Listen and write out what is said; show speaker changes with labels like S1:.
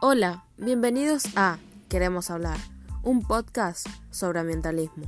S1: Hola, bienvenidos a Queremos hablar, un podcast sobre ambientalismo.